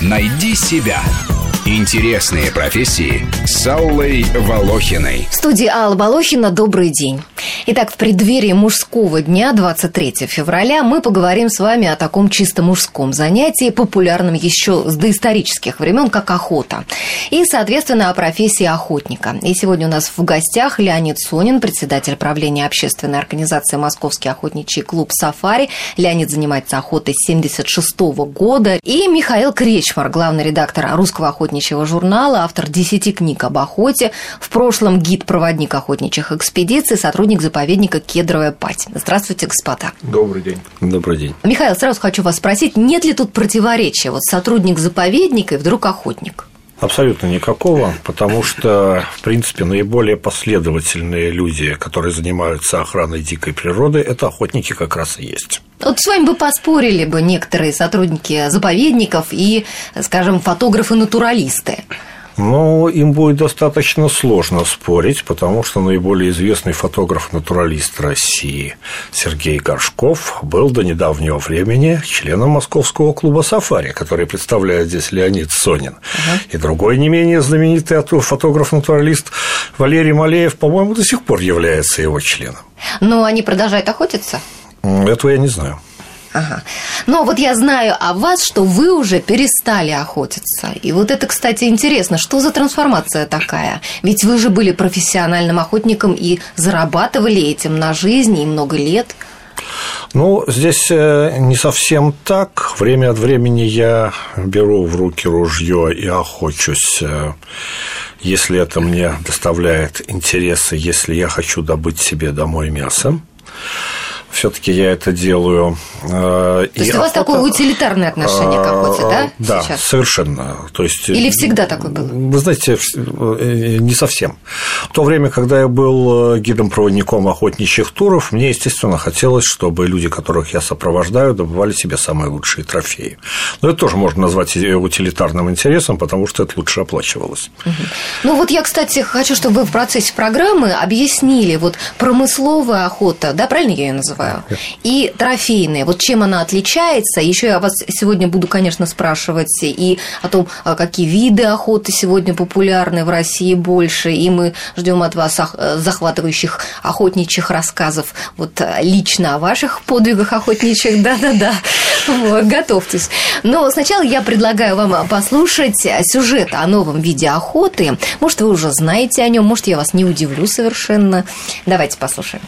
Найди себя. Интересные профессии с Аллой Волохиной. В студии Алла Волохина добрый день. Итак, в преддверии мужского дня, 23 февраля, мы поговорим с вами о таком чисто мужском занятии, популярном еще с доисторических времен, как охота. И, соответственно, о профессии охотника. И сегодня у нас в гостях Леонид Сонин, председатель правления общественной организации «Московский охотничий клуб «Сафари». Леонид занимается охотой с 76 года. И Михаил Кречмар, главный редактор русского охотничьего журнала, автор 10 книг об охоте, в прошлом гид-проводник охотничьих экспедиций, сотрудник заповедника Кедровая Пать. Здравствуйте, господа. Добрый день. Добрый день. Михаил, сразу хочу вас спросить, нет ли тут противоречия? Вот сотрудник заповедника и вдруг охотник? Абсолютно никакого, потому что, в принципе, наиболее последовательные люди, которые занимаются охраной дикой природы, это охотники как раз и есть. Вот с вами бы поспорили бы некоторые сотрудники заповедников и, скажем, фотографы-натуралисты. Но им будет достаточно сложно спорить, потому что наиболее известный фотограф-натуралист России Сергей Горшков был до недавнего времени членом московского клуба «Сафари», который представляет здесь Леонид Сонин. Угу. И другой не менее знаменитый фотограф-натуралист Валерий Малеев, по-моему, до сих пор является его членом. Но они продолжают охотиться? Этого я не знаю. Ага. Но вот я знаю о вас, что вы уже перестали охотиться. И вот это, кстати, интересно. Что за трансформация такая? Ведь вы же были профессиональным охотником и зарабатывали этим на жизнь и много лет. Ну, здесь э, не совсем так. Время от времени я беру в руки ружье и охочусь, э, если это мне доставляет интересы, если я хочу добыть себе домой мясо все-таки я это делаю. Э, То есть у вас такое утилитарное отношение к охоте, да? Да, сейчас? совершенно. То есть, Или всегда такое было? Вы знаете, э, не совсем. В то время, когда я был э, гидом-проводником охотничьих туров, мне, естественно, хотелось, чтобы люди, которых я сопровождаю, добывали себе самые лучшие трофеи. Но это тоже можно назвать утилитарным интересом, потому что это лучше оплачивалось. Угу. Ну вот я, кстати, хочу, чтобы вы в процессе программы объяснили, вот промысловая охота, да, правильно я ее называю? Называю, и трофейные. Вот чем она отличается? Еще я вас сегодня буду, конечно, спрашивать и о том, а какие виды охоты сегодня популярны в России больше, и мы ждем от вас захватывающих охотничьих рассказов вот лично о ваших подвигах охотничьих. Да-да-да, вот, готовьтесь. Но сначала я предлагаю вам послушать сюжет о новом виде охоты. Может, вы уже знаете о нем, может, я вас не удивлю совершенно. Давайте послушаем.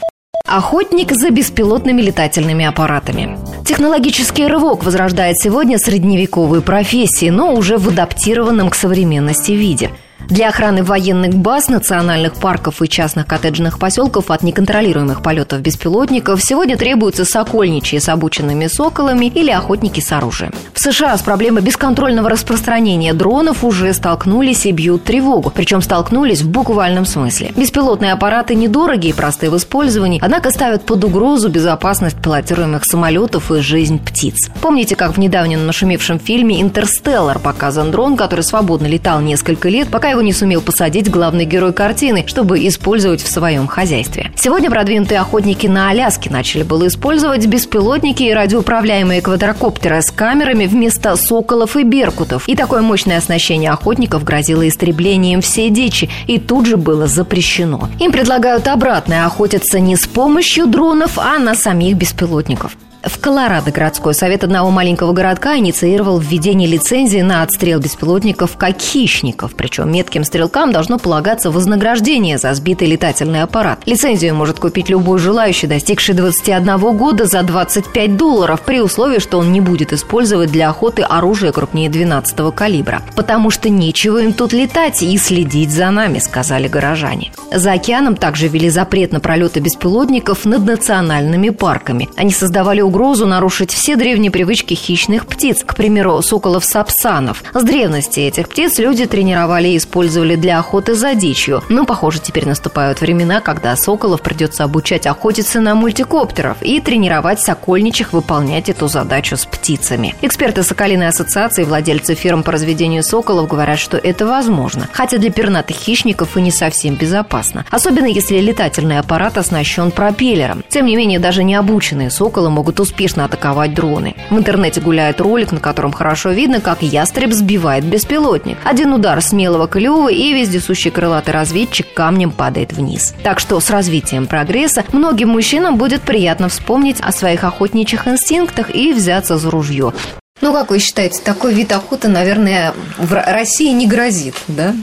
Охотник за беспилотными летательными аппаратами. Технологический рывок возрождает сегодня средневековые профессии, но уже в адаптированном к современности виде – для охраны военных баз, национальных парков и частных коттеджных поселков от неконтролируемых полетов беспилотников сегодня требуются сокольничьи с обученными соколами или охотники с оружием. В США с проблемой бесконтрольного распространения дронов уже столкнулись и бьют тревогу. Причем столкнулись в буквальном смысле. Беспилотные аппараты недорогие и простые в использовании, однако ставят под угрозу безопасность пилотируемых самолетов и жизнь птиц. Помните, как в недавнем нашумевшем фильме «Интерстеллар» показан дрон, который свободно летал несколько лет, пока его не сумел посадить главный герой картины, чтобы использовать в своем хозяйстве. Сегодня продвинутые охотники на Аляске начали было использовать беспилотники и радиоуправляемые квадрокоптеры с камерами вместо соколов и беркутов. И такое мощное оснащение охотников грозило истреблением всей дичи, и тут же было запрещено. Им предлагают обратное охотиться не с помощью дронов, а на самих беспилотников. В Колорадо городской совет одного маленького городка инициировал введение лицензии на отстрел беспилотников как хищников. Причем метким стрелкам должно полагаться вознаграждение за сбитый летательный аппарат. Лицензию может купить любой желающий, достигший 21 года за 25 долларов, при условии, что он не будет использовать для охоты оружие крупнее 12 калибра. Потому что нечего им тут летать и следить за нами, сказали горожане. За океаном также ввели запрет на пролеты беспилотников над национальными парками. Они создавали угрозу нарушить все древние привычки хищных птиц, к примеру, соколов-сапсанов. С древности этих птиц люди тренировали и использовали для охоты за дичью. Но, похоже, теперь наступают времена, когда соколов придется обучать охотиться на мультикоптеров и тренировать сокольничих выполнять эту задачу с птицами. Эксперты Соколиной ассоциации владельцы фирм по разведению соколов говорят, что это возможно, хотя для пернатых хищников и не совсем безопасно. Особенно если летательный аппарат оснащен пропеллером. Тем не менее, даже необученные соколы могут успешно атаковать дроны. В интернете гуляет ролик, на котором хорошо видно, как ястреб сбивает беспилотник. Один удар смелого клюва и вездесущий крылатый разведчик камнем падает вниз. Так что с развитием прогресса многим мужчинам будет приятно вспомнить о своих охотничьих инстинктах и взяться за ружье. Ну, как вы считаете, такой вид охоты, наверное, в России не грозит, да?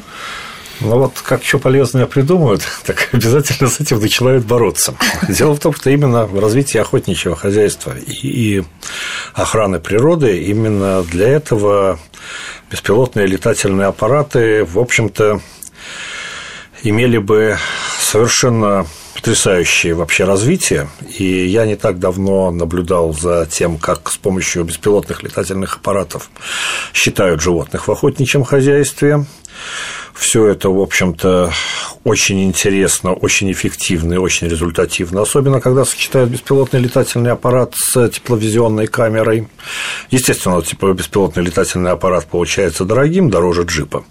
Ну вот как что полезное придумают, так обязательно с этим начинают бороться. Дело в том, что именно в развитии охотничьего хозяйства и охраны природы именно для этого беспилотные летательные аппараты, в общем-то, имели бы совершенно потрясающее вообще развитие. И я не так давно наблюдал за тем, как с помощью беспилотных летательных аппаратов считают животных в охотничьем хозяйстве. Все это, в общем-то, очень интересно, очень эффективно и очень результативно, особенно когда сочетают беспилотный летательный аппарат с тепловизионной камерой. Естественно, типа беспилотный летательный аппарат получается дорогим, дороже джипа,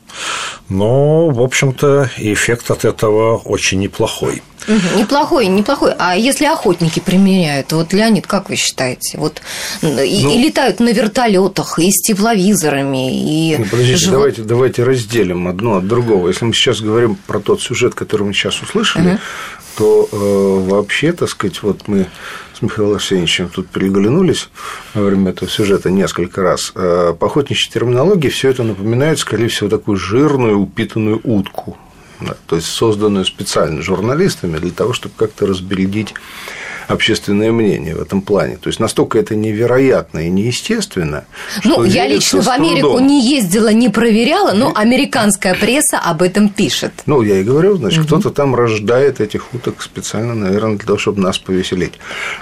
но, в общем-то, эффект от этого очень неплохой. Угу, неплохой, неплохой. А если охотники применяют, вот Леонид, как вы считаете, вот и, ну, и летают на вертолетах, и с тепловизорами, и ну, подождите, живут... давайте, давайте разделим одно от другого. Если мы сейчас говорим про тот сюжет, который мы сейчас услышали, угу. то э, вообще, так сказать, вот мы с Михаилом Арсеньевичем тут переглянулись во время этого сюжета несколько раз. Э, по охотничьей терминологии все это напоминает, скорее всего, такую жирную упитанную утку то есть созданную специально журналистами для того, чтобы как-то разбередить общественное мнение в этом плане. То есть настолько это невероятно и неестественно. Ну, я лично в Америку не ездила, не проверяла, но американская пресса об этом пишет. Ну, я и говорю, значит, угу. кто-то там рождает этих уток специально, наверное, для того, чтобы нас повеселить.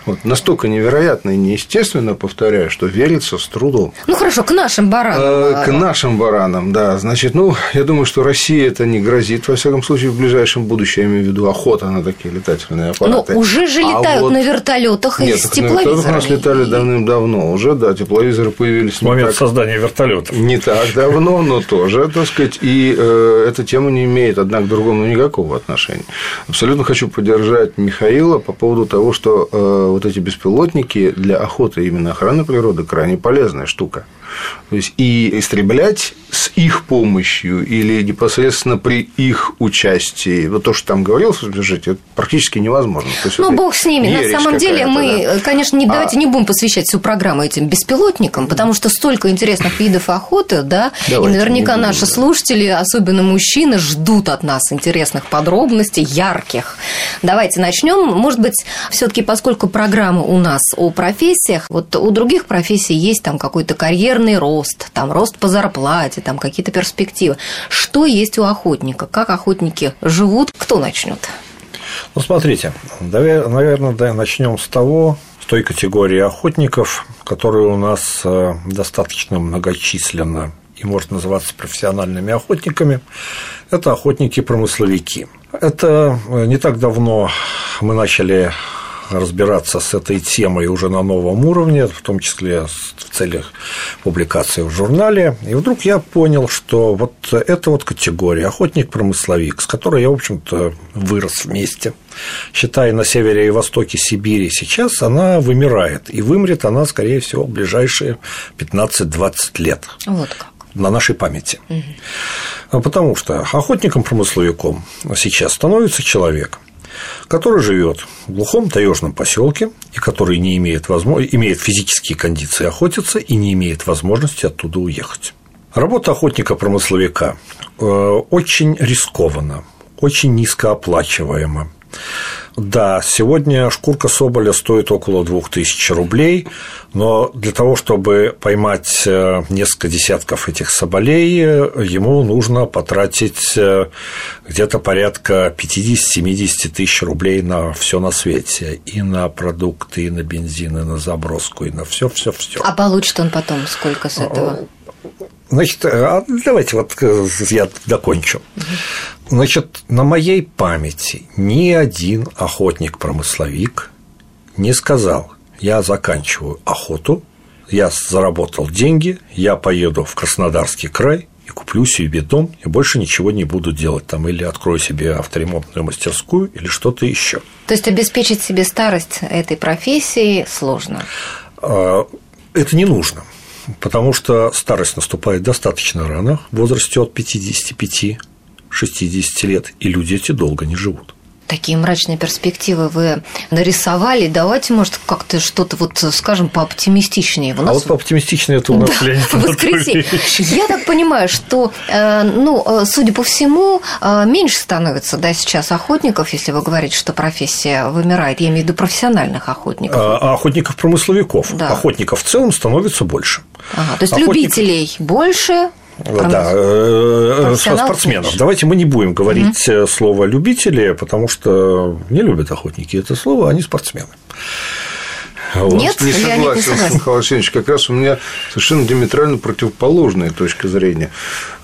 Вот настолько невероятно и неестественно, повторяю, что верится с трудом. Ну хорошо, к нашим баранам. Э, к нашим баранам, да. Значит, ну, я думаю, что России это не грозит, во всяком случае, в ближайшем будущем, я имею в виду охота на такие летательные аппараты. Ну, уже же летают а вот на вертолетах и с тепловизорами. на вертолетах у нас летали давным-давно уже, да, тепловизоры появились. В момент так, создания вертолетов. Не так давно, но тоже, так сказать, и э, эта тема не имеет, однако, к другому никакого отношения. Абсолютно хочу поддержать Михаила по поводу того, что э, вот эти беспилотники для охоты именно охраны природы крайне полезная штука. То есть и истреблять с их помощью или непосредственно при их участии, вот то, что там говорилось в это практически невозможно. То есть, ну, бог с ними. На самом деле мы, да? конечно, не, давайте а... не будем посвящать всю программу этим беспилотникам, потому что столько интересных видов охоты, да, давайте, и наверняка наши будем. слушатели, особенно мужчины, ждут от нас интересных подробностей, ярких. Давайте начнем. Может быть, все-таки, поскольку программа у нас о профессиях, вот у других профессий есть там какой-то карьерный рост, там рост по зарплате, там какие-то перспективы. Что есть у охотника? Как охотники живут? Кто начнет? Ну, смотрите, наверное, начнем с того, с той категории охотников, которые у нас э, достаточно многочисленно и может называться профессиональными охотниками, это охотники-промысловики. Это э, не так давно мы начали разбираться с этой темой уже на новом уровне, в том числе в целях публикации в журнале. И вдруг я понял, что вот эта вот категория охотник-промысловик, с которой я, в общем-то, вырос вместе, считая на севере и востоке Сибири сейчас, она вымирает. И вымрет она, скорее всего, в ближайшие 15-20 лет. Вот как на нашей памяти. Угу. Потому что охотником-промысловиком сейчас становится человек, который живет в глухом таежном поселке и который не имеет, возможно... имеет физические кондиции охотиться и не имеет возможности оттуда уехать. Работа охотника-промысловика э, очень рискована, очень низкооплачиваема. Да, сегодня шкурка соболя стоит около 2000 рублей, но для того, чтобы поймать э, несколько десятков этих соболей, э, ему нужно потратить э, где-то порядка 50-70 тысяч рублей на все на свете. И на продукты, и на бензин, и на заброску, и на все, все, все. А получит он потом сколько с этого? Значит, а давайте вот я докончу. Значит, на моей памяти ни один охотник-промысловик не сказал, я заканчиваю охоту, я заработал деньги, я поеду в Краснодарский край и куплю себе дом, и больше ничего не буду делать там, или открою себе авторемонтную мастерскую, или что-то еще. То есть обеспечить себе старость этой профессии сложно? А, это не нужно, потому что старость наступает достаточно рано, в возрасте от 55-60 лет, и люди эти долго не живут такие мрачные перспективы вы нарисовали. Давайте, может, как-то что-то вот скажем пооптимистичнее. У нас... А вот пооптимистичнее это у нас да, воскресенье. Я так понимаю, что, э, ну, э, судя по всему, э, меньше становится, да, сейчас охотников, если вы говорите, что профессия вымирает. Я имею в виду профессиональных охотников. А, а охотников-промысловиков. Да. Охотников в целом становится больше. Ага, то есть Охотник... любителей больше, да, э, э, спортсменов. Давайте мы не будем говорить угу. слово любители, потому что не любят охотники это слово, они спортсмены. Вот. Нет, не согласен с Михаилом Васильевичем. Как раз у меня совершенно диаметрально противоположная точка зрения.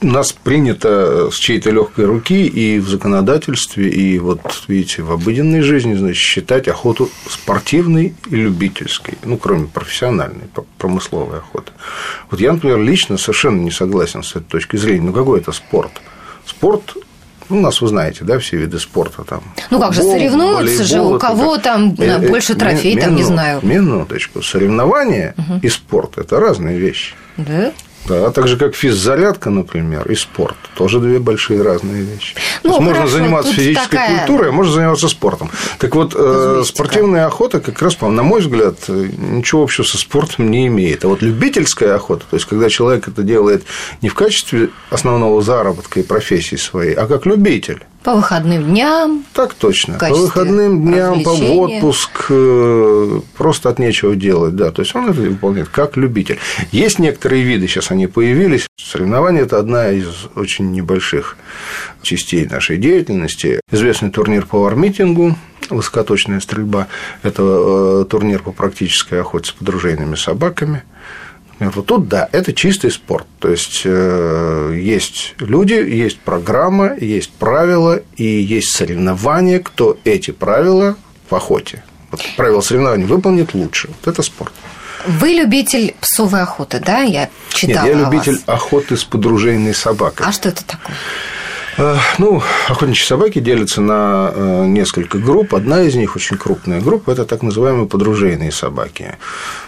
Нас принято с чьей-то легкой руки и в законодательстве, и вот, видите, в обыденной жизни, значит, считать охоту спортивной и любительской, ну, кроме профессиональной, промысловой охоты. Вот я, например, лично совершенно не согласен с этой точки зрения. Ну, какой это спорт? Спорт ну, у нас, вы знаете, да, все виды спорта там. Ну, как же, соревнуются же, у кого так. там э, э, больше трофей, там, не знаю. Минуточку. Соревнования угу. и спорт – это разные вещи. Да? Да, а так же, как физзарядка, например, и спорт. Тоже две большие разные вещи. Ну, есть можно заниматься физической такая... культурой, а можно заниматься спортом. Так вот, э, спортивная охота, как раз, на мой взгляд, ничего общего со спортом не имеет. А вот любительская охота, то есть, когда человек это делает не в качестве основного заработка и профессии своей, а как любитель. По выходным дням. Так точно. По выходным дням, по отпуск, э, просто от нечего делать, да. То есть он это выполняет как любитель. Есть некоторые виды, сейчас они появились. Соревнования – это одна из очень небольших частей нашей деятельности. Известный турнир по вармитингу, высокоточная стрельба. Это э, турнир по практической охоте с подружейными собаками – вот тут, да, это чистый спорт. То есть э, есть люди, есть программа, есть правила и есть соревнования, кто эти правила в охоте. Вот правила соревнований выполнит лучше. Вот это спорт. Вы любитель псовой охоты, да? Я читала. Нет, я любитель вас. охоты с подружейной собакой. А что это такое? Э, ну, охотничьи собаки делятся на э, несколько групп. Одна из них, очень крупная группа, это так называемые подружейные собаки.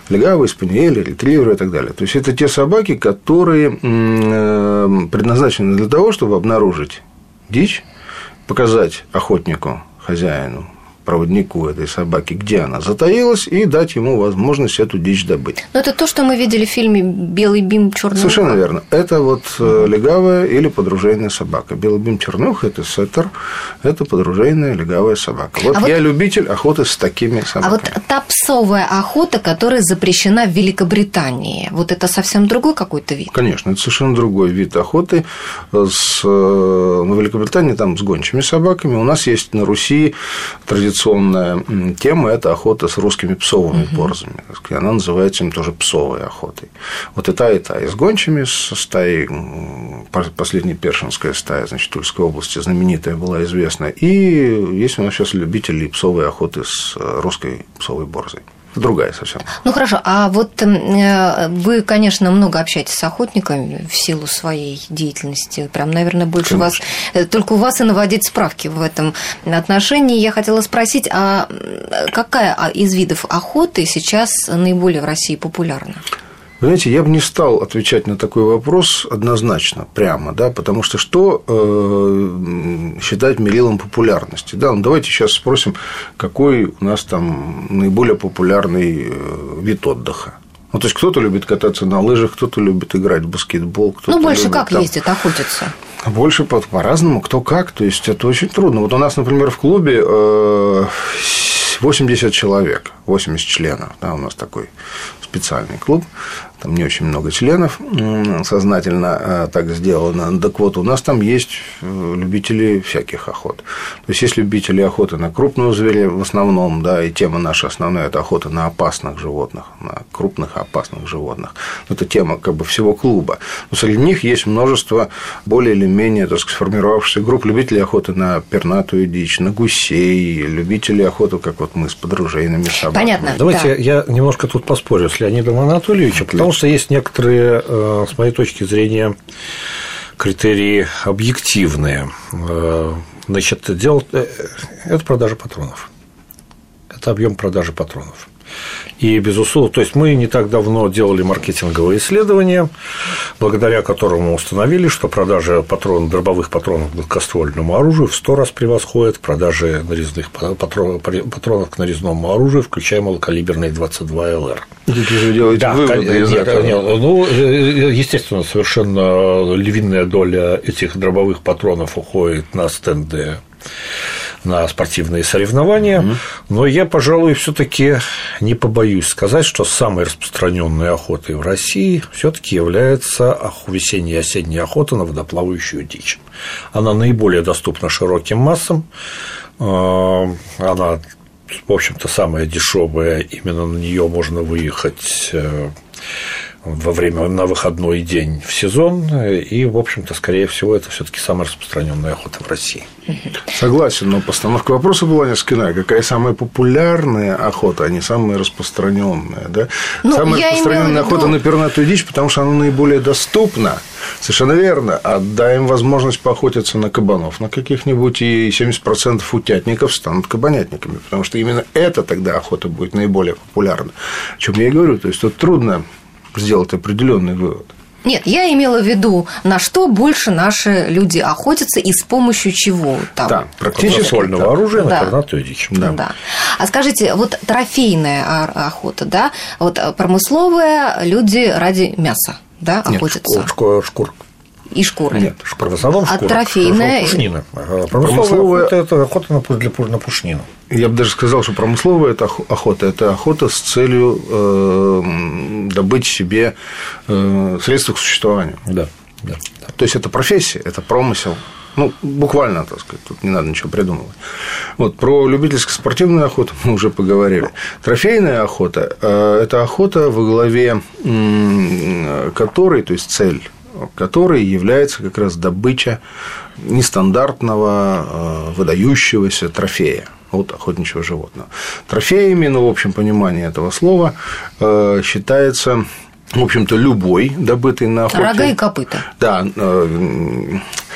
Легавые, спаниели, ретриверы и так далее. То есть, это те собаки, которые э, предназначены для того, чтобы обнаружить дичь, показать охотнику, хозяину, проводнику этой собаки, где она затаилась, и дать ему возможность эту дичь добыть. Но это то, что мы видели в фильме «Белый бим черный Совершенно верно. Это вот угу. легавая или подружейная собака. «Белый бим чернух» – это сеттер, это подружейная легавая собака. Вот а я вот... любитель охоты с такими собаками. А вот та псовая охота, которая запрещена в Великобритании, вот это совсем другой какой-то вид? Конечно, это совершенно другой вид охоты. С... Э, ну, в Великобритании там с гончими собаками. У нас есть на Руси традиционная традиционная тема – это охота с русскими псовыми угу. борзами. Она называется им тоже псовой охотой. Вот и та, и та. И с гончими, со стаей, последняя першинская стая, значит, Тульской области, знаменитая была известна. И есть у нас сейчас любители псовой охоты с русской псовой борзой другая совсем. Ну хорошо, а вот э, вы, конечно, много общаетесь с охотниками в силу своей деятельности. Прям, наверное, больше конечно. вас. Э, только у вас и наводить справки в этом отношении. Я хотела спросить, а какая из видов охоты сейчас наиболее в России популярна? Вы знаете, я бы не стал отвечать на такой вопрос однозначно, прямо, да, потому что что э, считать мерилом популярности? Да, ну давайте сейчас спросим, какой у нас там наиболее популярный э, вид отдыха. Ну, то есть кто-то любит кататься на лыжах, кто-то любит играть в баскетбол, кто-то. Ну, больше любит, как там... ездит, охотится? Больше по- по-разному, кто как. То есть это очень трудно. Вот у нас, например, в клубе 80 э, человек, 80 членов, да, у нас такой специальный клуб там не очень много членов сознательно э, так сделано. Так вот, у нас там есть э, любители всяких охот. То есть, есть любители охоты на крупного зверя в основном, да, и тема наша основная – это охота на опасных животных, на крупных опасных животных. Это тема как бы всего клуба. Но среди них есть множество более или менее, так сказать, сформировавшихся групп любителей охоты на пернатую дичь, на гусей, любителей охоты, как вот мы с подружейными собаками. Понятно. Давайте да. я немножко тут поспорю с Леонидом Анатольевичем, потому Что есть некоторые, э, с моей точки зрения, критерии объективные. Э, значит, дело... Э, это продажа патронов. Это объем продажи патронов. И, безусловно, то есть мы не так давно делали маркетинговые исследования, благодаря которому установили, что продажа патрон, дробовых патронов к гладкоствольному оружию в 100 раз превосходит продажи нарезных патронов, патронов к нарезному оружию, включая малокалиберные 22 ЛР. Вы делаете да, выводы нет, из этого? Нет, ну, естественно, совершенно львиная доля этих дробовых патронов уходит на стенды на спортивные соревнования, угу. но я, пожалуй, все-таки не побоюсь сказать, что самой распространенной охотой в России все-таки является весенняя и осенняя охота на водоплавающую дичь. Она наиболее доступна широким массам, а, она в общем-то, самая дешевая, именно на нее можно выехать э, во время на выходной день в сезон, и, в общем-то, скорее всего, это все таки самая распространенная охота в России. Согласен, но постановка вопроса была несколько иная. Какая самая популярная охота, а не самая распространенная? Да? Ну, самая распространенная охота на пернатую дичь, потому что она наиболее доступна. Совершенно верно. Отдаем возможность поохотиться на кабанов, на каких-нибудь, и 70% утятников станут кабанятниками, потому что именно это тогда охота будет наиболее популярна. О чем я и говорю. То есть тут трудно сделать определенный вывод. Нет, я имела в виду, на что больше наши люди охотятся и с помощью чего там. Да, практически сольного да. оружия да. на пернатую дичь. Да. да. А скажите, вот трофейная охота, да, вот промысловая люди ради мяса, да, охотятся? Нет, шкур, шкур, и шкуры. Нет, в основном шкура. А трофейная? Пушнина. Промысловая охота – это охота на, на пушнину. Я бы даже сказал, что промысловая это охота – это охота с целью э, добыть себе э, средства к существованию. Да, да, да. То есть это профессия, это промысел. Ну, буквально, так сказать, тут не надо ничего придумывать. Вот, про любительско-спортивную охоту мы уже поговорили. Трофейная охота э, – это охота, во главе которой, то есть цель которой является как раз добыча нестандартного, э, выдающегося трофея вот охотничьего животного. Трофеями, ну, в общем понимании этого слова, э, считается в общем-то, любой добытый на охоте. Рога и копыта. Да.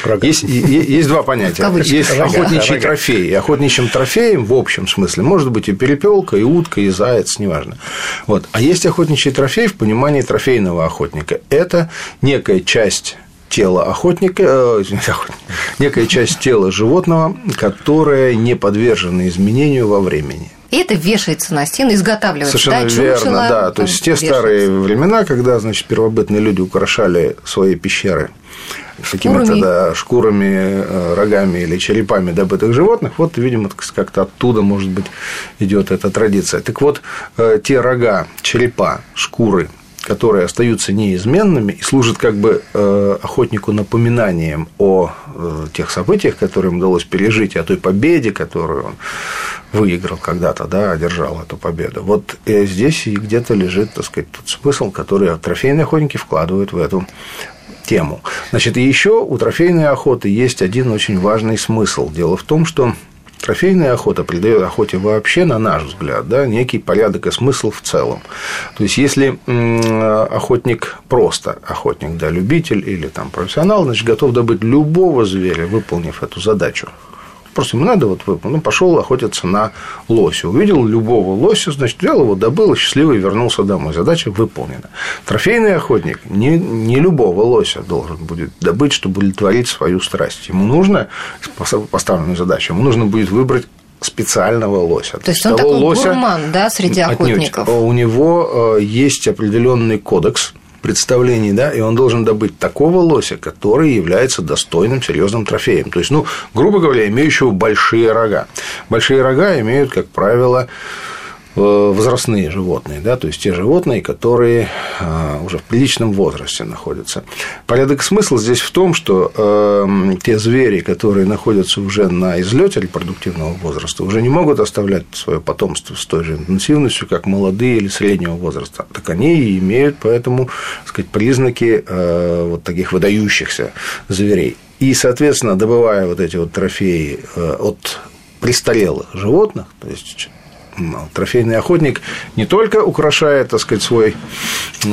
Э, есть, есть два понятия. Есть охотничий трофей. И охотничьим трофеем, в общем смысле, может быть и перепелка, и утка, и заяц, неважно. Вот. А есть охотничий трофей в понимании трофейного охотника. Это некая часть тела охотника, э, некая часть тела животного, которая не подвержена изменению во времени. И это вешается на стену, изготавливается. Совершенно да, верно, чучело, да. То есть те вешается. старые времена, когда, значит, первобытные люди украшали свои пещеры какими-то да, шкурами, э, рогами или черепами добытых животных, вот, видимо, как-то оттуда, может быть, идет эта традиция. Так вот, э, те рога, черепа, шкуры, которые остаются неизменными и служат как бы э, охотнику напоминанием о тех событиях, которые им удалось пережить, о той победе, которую он выиграл когда-то, да, одержал эту победу. Вот здесь и где-то лежит, так сказать, тот смысл, который трофейные охотники вкладывают в эту тему. Значит, и еще у трофейной охоты есть один очень важный смысл. Дело в том, что Трофейная охота придает охоте вообще, на наш взгляд, да, некий порядок и смысл в целом. То есть, если охотник просто охотник, да, любитель или там профессионал, значит, готов добыть любого зверя, выполнив эту задачу, Просто ему надо вот. Ну, пошел охотиться на лося. Увидел любого лося, значит, взял его, добыл, счастливый вернулся домой. Задача выполнена. Трофейный охотник не, не любого лося должен будет добыть, чтобы удовлетворить свою страсть. Ему нужно поставленную задачу, ему нужно будет выбрать специального лося. То есть он такой лося гурман, да, среди охотников? Отнюдь. У него э, есть определенный кодекс представлений, да, и он должен добыть такого лося, который является достойным, серьезным трофеем. То есть, ну, грубо говоря, имеющего большие рога. Большие рога имеют, как правило, возрастные животные, да, то есть те животные, которые э, уже в приличном возрасте находятся. Порядок смысла здесь в том, что э, те звери, которые находятся уже на излете репродуктивного возраста, уже не могут оставлять свое потомство с той же интенсивностью, как молодые или среднего возраста. Так они и имеют поэтому так сказать, признаки вот таких выдающихся зверей. И, соответственно, добывая вот эти вот трофеи от престарелых животных, то есть трофейный охотник не только украшает, так сказать, свой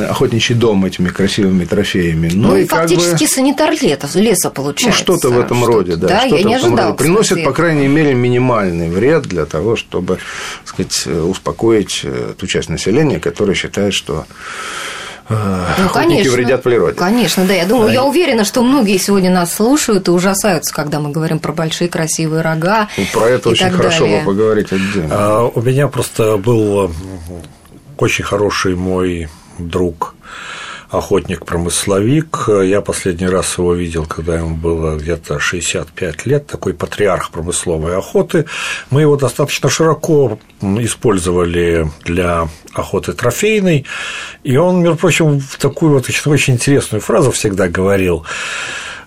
охотничий дом этими красивыми трофеями, но ну, и, фактически как бы... санитар леса получается. Ну, что-то в этом что роде, да. Да, я не ожидал. Приносит, по крайней мере, минимальный вред для того, чтобы, так сказать, успокоить э, ту часть населения, которая считает, что э, ну, конечно, вредят природе. Конечно, да. Я думаю, да. я уверена, что многие сегодня нас слушают и ужасаются, когда мы говорим про большие красивые рога. Ну, про это очень хорошо бы поговорить отдельно. А, у меня просто был очень хороший мой друг охотник-промысловик. Я последний раз его видел, когда ему было где-то 65 лет, такой патриарх промысловой охоты. Мы его достаточно широко использовали для охоты трофейной, и он, между прочим, такую вот очень, очень интересную фразу всегда говорил.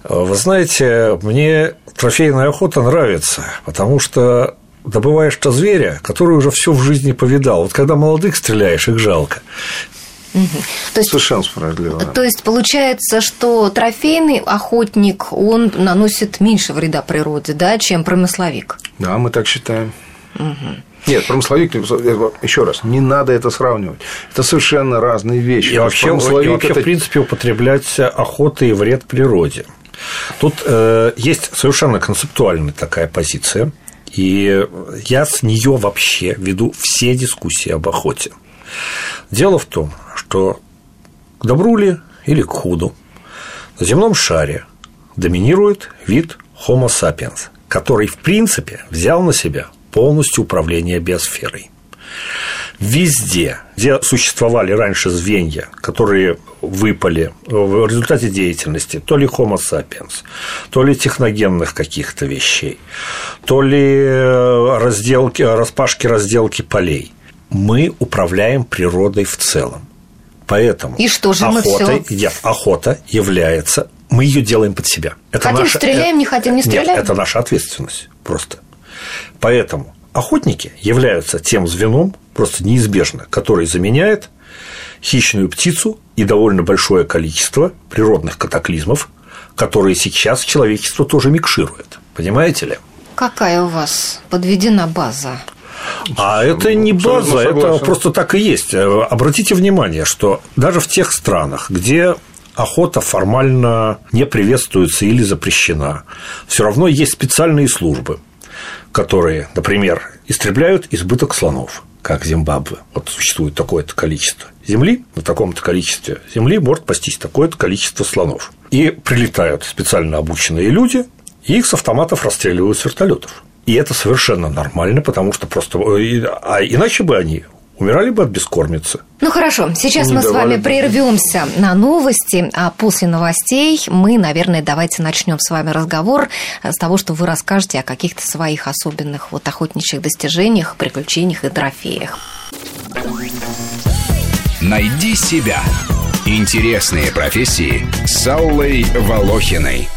Вы знаете, мне трофейная охота нравится, потому что добываешь-то зверя, который уже все в жизни повидал. Вот когда молодых стреляешь, их жалко. Угу. То есть, Совершенно справедливо. То есть получается, что трофейный охотник, он наносит меньше вреда природе, да, чем промысловик? Да, мы так считаем. Угу. Нет, промысловик, еще раз, не надо это сравнивать. Это совершенно разные вещи. И вообще, и вообще это... в принципе, употреблять охоты и вред природе. Тут э, есть совершенно концептуальная такая позиция, и я с нее вообще веду все дискуссии об охоте. Дело в том, что к добру ли или к худу на земном шаре доминирует вид Homo sapiens, который, в принципе, взял на себя полностью управление биосферой. Везде, где существовали раньше звенья, которые выпали в результате деятельности то ли Homo sapiens, то ли техногенных каких-то вещей, то ли разделки, распашки, разделки полей, мы управляем природой в целом. Поэтому и что же охота, мы все? охота является мы ее делаем под себя. Это хотим наша, стреляем, не хотим не стреляем. Нет, это наша ответственность просто. Поэтому охотники являются тем звеном, просто неизбежно, который заменяет хищную птицу и довольно большое количество природных катаклизмов, которые сейчас человечество тоже микширует. Понимаете ли? Какая у вас подведена база? А это не база, это просто так и есть. Обратите внимание, что даже в тех странах, где охота формально не приветствуется или запрещена, все равно есть специальные службы, которые, например, истребляют избыток слонов как Зимбабве. Вот существует такое-то количество земли, на таком-то количестве земли может пастись такое-то количество слонов. И прилетают специально обученные люди, и их с автоматов расстреливают с вертолетов. И это совершенно нормально, потому что просто... Э, а иначе бы они умирали бы от бескормицы. Ну хорошо, сейчас мы с вами прервемся на новости, а после новостей мы, наверное, давайте начнем с вами разговор с того, что вы расскажете о каких-то своих особенных вот охотничьих достижениях, приключениях и трофеях. Найди себя. Интересные профессии с Аллой Волохиной.